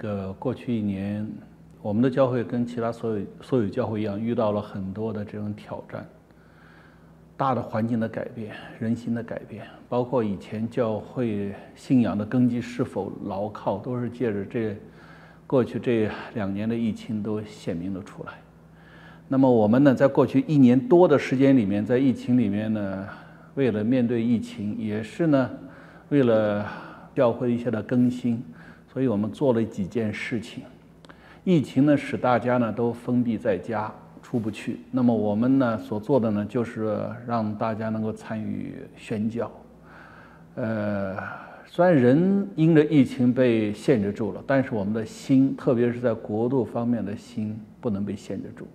个过去一年，我们的教会跟其他所有所有教会一样，遇到了很多的这种挑战，大的环境的改变，人心的改变，包括以前教会信仰的根基是否牢靠，都是借着这过去这两年的疫情都显明了出来。那么我们呢，在过去一年多的时间里面，在疫情里面呢，为了面对疫情，也是呢，为了教会一些的更新。所以我们做了几件事情。疫情呢，使大家呢都封闭在家，出不去。那么我们呢所做的呢，就是让大家能够参与宣教。呃，虽然人因着疫情被限制住了，但是我们的心，特别是在国度方面的心，不能被限制住。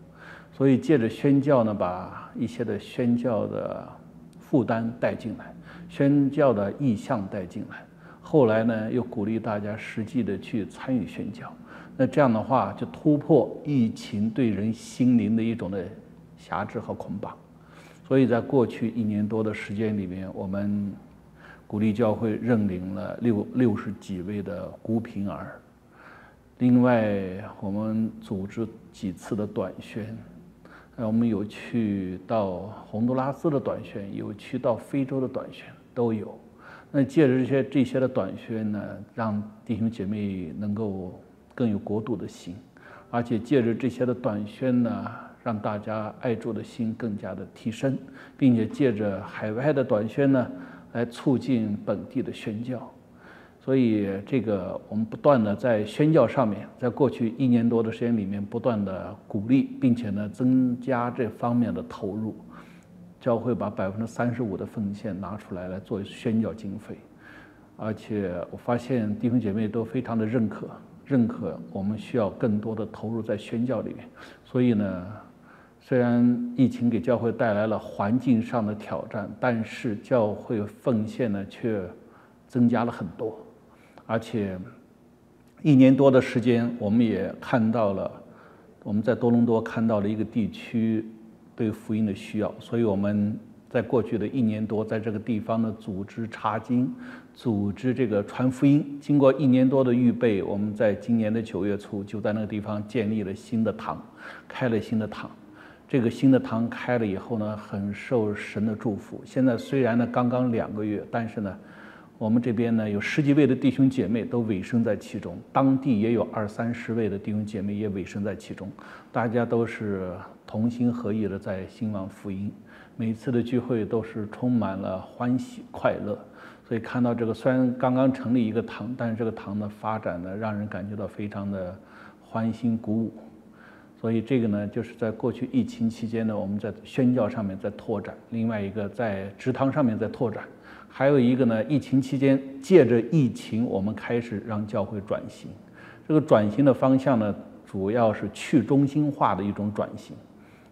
所以借着宣教呢，把一些的宣教的负担带进来，宣教的意向带进来。后来呢，又鼓励大家实际的去参与宣教，那这样的话就突破疫情对人心灵的一种的辖制和捆绑。所以在过去一年多的时间里面，我们鼓励教会认领了六六十几位的孤贫儿。另外，我们组织几次的短宣，呃，我们有去到洪都拉斯的短宣，有去到非洲的短宣，都有。那借着这些这些的短宣呢，让弟兄姐妹能够更有国度的心，而且借着这些的短宣呢，让大家爱主的心更加的提升，并且借着海外的短宣呢，来促进本地的宣教。所以这个我们不断的在宣教上面，在过去一年多的时间里面，不断的鼓励，并且呢增加这方面的投入。教会把百分之三十五的奉献拿出来来做宣教经费，而且我发现弟兄姐妹都非常的认可，认可我们需要更多的投入在宣教里面。所以呢，虽然疫情给教会带来了环境上的挑战，但是教会奉献呢却增加了很多，而且一年多的时间，我们也看到了我们在多伦多看到了一个地区。对福音的需要，所以我们在过去的一年多，在这个地方呢组织查经，组织这个传福音。经过一年多的预备，我们在今年的九月初就在那个地方建立了新的堂，开了新的堂。这个新的堂开了以后呢，很受神的祝福。现在虽然呢刚刚两个月，但是呢，我们这边呢有十几位的弟兄姐妹都委身在其中，当地也有二三十位的弟兄姐妹也委身在其中，大家都是。同心合意的在兴旺福音，每次的聚会都是充满了欢喜快乐，所以看到这个虽然刚刚成立一个堂，但是这个堂的发展呢，让人感觉到非常的欢欣鼓舞。所以这个呢，就是在过去疫情期间呢，我们在宣教上面在拓展；另外一个在职堂上面在拓展；还有一个呢，疫情期间借着疫情，我们开始让教会转型。这个转型的方向呢，主要是去中心化的一种转型。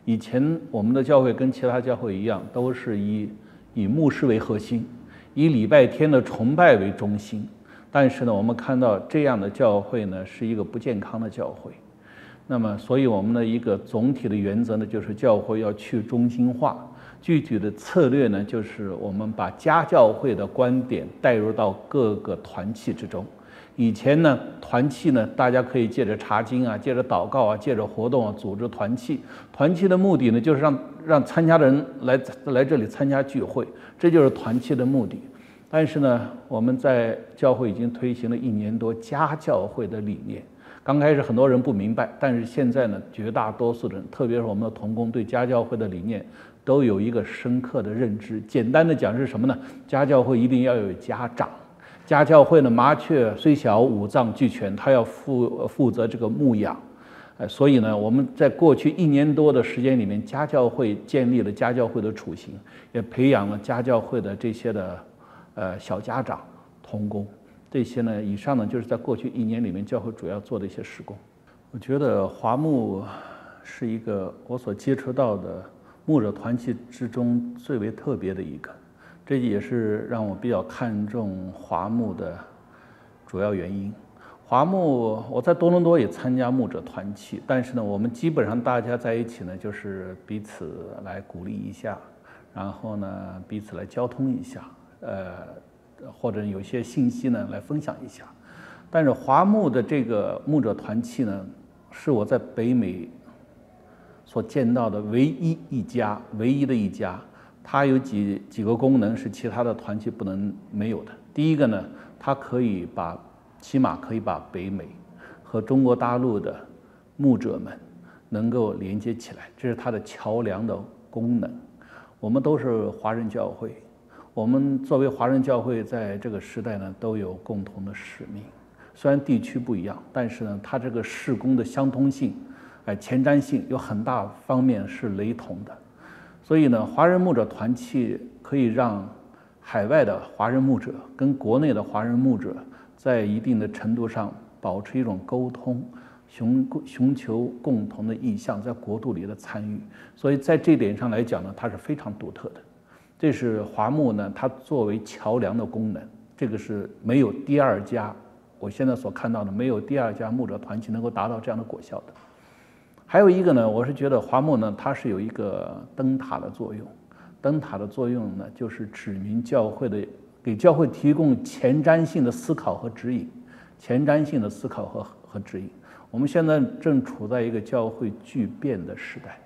以前我们的教会跟其他教会一样，都是以以牧师为核心，以礼拜天的崇拜为中心。但是呢，我们看到这样的教会呢，是一个不健康的教会。那么，所以我们的一个总体的原则呢，就是教会要去中心化。具体的策略呢，就是我们把家教会的观点带入到各个团契之中。以前呢，团契呢，大家可以借着查经啊，借着祷告啊，借着活动啊，组织团契。团契的目的呢，就是让让参加的人来来这里参加聚会，这就是团契的目的。但是呢，我们在教会已经推行了一年多家教会的理念。刚开始很多人不明白，但是现在呢，绝大多数人，特别是我们的童工，对家教会的理念都有一个深刻的认知。简单的讲是什么呢？家教会一定要有家长。家教会呢，麻雀虽小，五脏俱全，他要负负责这个牧养，呃，所以呢，我们在过去一年多的时间里面，家教会建立了家教会的雏形，也培养了家教会的这些的，呃，小家长、童工，这些呢，以上呢，就是在过去一年里面教会主要做的一些施工。我觉得华牧是一个我所接触到的牧者团契之中最为特别的一个。这也是让我比较看重华牧的主要原因。华牧，我在多伦多也参加牧者团契，但是呢，我们基本上大家在一起呢，就是彼此来鼓励一下，然后呢，彼此来交通一下，呃，或者有些信息呢来分享一下。但是华牧的这个牧者团契呢，是我在北美所见到的唯一一家，唯一的一家。它有几几个功能是其他的团体不能没有的。第一个呢，它可以把起码可以把北美和中国大陆的牧者们能够连接起来，这是它的桥梁的功能。我们都是华人教会，我们作为华人教会，在这个时代呢，都有共同的使命。虽然地区不一样，但是呢，它这个事工的相通性，哎，前瞻性有很大方面是雷同的。所以呢，华人牧者团契可以让海外的华人牧者跟国内的华人牧者在一定的程度上保持一种沟通，寻寻求共同的意向，在国度里的参与。所以在这点上来讲呢，它是非常独特的。这是华牧呢，它作为桥梁的功能，这个是没有第二家，我现在所看到的没有第二家牧者团契能够达到这样的果效的。还有一个呢，我是觉得华牧呢，它是有一个灯塔的作用。灯塔的作用呢，就是指明教会的，给教会提供前瞻性的思考和指引。前瞻性的思考和和指引。我们现在正处在一个教会巨变的时代，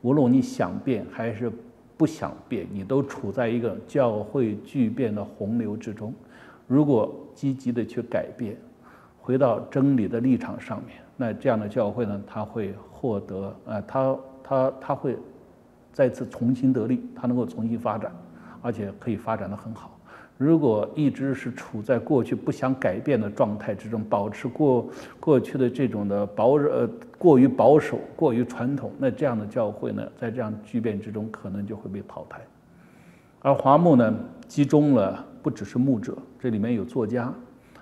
无论你想变还是不想变，你都处在一个教会巨变的洪流之中。如果积极的去改变，回到真理的立场上面。那这样的教会呢，他会获得，呃，他他他会再次重新得力，他能够重新发展，而且可以发展的很好。如果一直是处在过去不想改变的状态之中，保持过过去的这种的保呃过于保守、过于传统，那这样的教会呢，在这样巨变之中，可能就会被淘汰。而华牧呢，集中了不只是牧者，这里面有作家，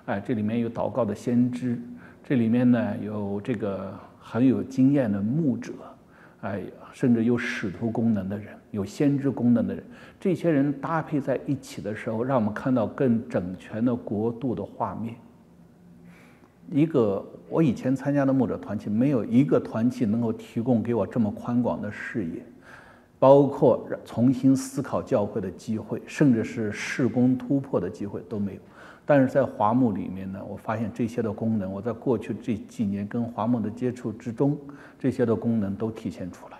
哎，这里面有祷告的先知。这里面呢有这个很有经验的牧者，哎，甚至有使徒功能的人，有先知功能的人，这些人搭配在一起的时候，让我们看到更整全的国度的画面。一个我以前参加的牧者团体，没有一个团体能够提供给我这么宽广的视野，包括重新思考教会的机会，甚至是事工突破的机会都没有。但是在华牧里面呢，我发现这些的功能，我在过去这几年跟华牧的接触之中，这些的功能都体现出来。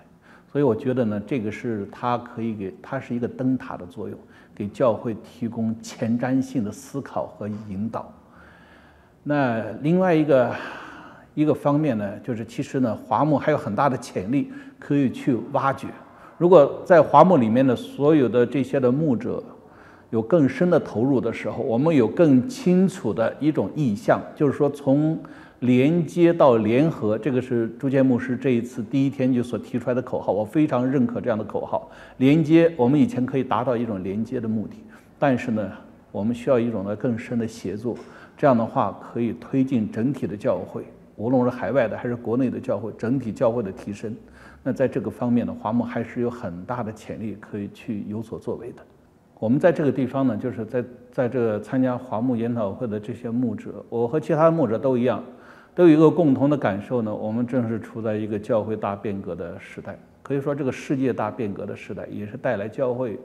所以我觉得呢，这个是它可以给它是一个灯塔的作用，给教会提供前瞻性的思考和引导。那另外一个一个方面呢，就是其实呢，华牧还有很大的潜力可以去挖掘。如果在华牧里面的所有的这些的牧者。有更深的投入的时候，我们有更清楚的一种意向，就是说从连接到联合，这个是朱建牧师这一次第一天就所提出来的口号，我非常认可这样的口号。连接，我们以前可以达到一种连接的目的，但是呢，我们需要一种的更深的协作，这样的话可以推进整体的教会，无论是海外的还是国内的教会，整体教会的提升。那在这个方面呢，华牧还是有很大的潜力可以去有所作为的。我们在这个地方呢，就是在在这个参加华牧研讨会的这些牧者，我和其他牧者都一样，都有一个共同的感受呢。我们正是处在一个教会大变革的时代，可以说这个世界大变革的时代，也是带来教会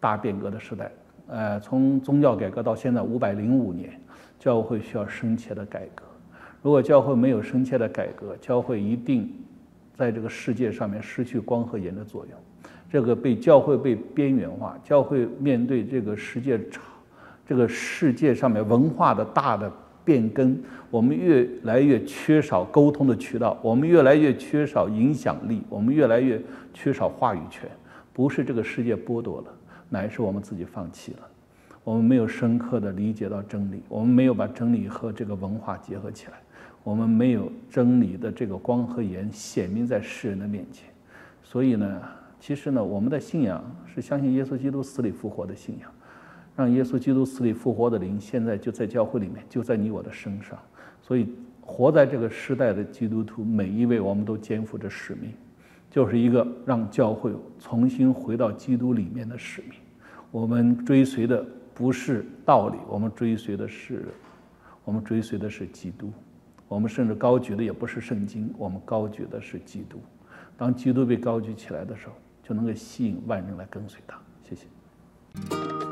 大变革的时代。呃，从宗教改革到现在五百零五年，教会需要深切的改革。如果教会没有深切的改革，教会一定在这个世界上面失去光和盐的作用。这个被教会被边缘化，教会面对这个世界，这个世界上面文化的大的变更，我们越来越缺少沟通的渠道，我们越来越缺少影响力，我们越来越缺少话语权。不是这个世界剥夺了，乃是我们自己放弃了。我们没有深刻的理解到真理，我们没有把真理和这个文化结合起来，我们没有真理的这个光和盐显明在世人的面前，所以呢。其实呢，我们的信仰是相信耶稣基督死里复活的信仰，让耶稣基督死里复活的灵现在就在教会里面，就在你我的身上。所以，活在这个时代的基督徒，每一位我们都肩负着使命，就是一个让教会重新回到基督里面的使命。我们追随的不是道理，我们追随的是，我们追随的是基督。我们甚至高举的也不是圣经，我们高举的是基督。当基督被高举起来的时候。就能够吸引万人来跟随他。谢谢。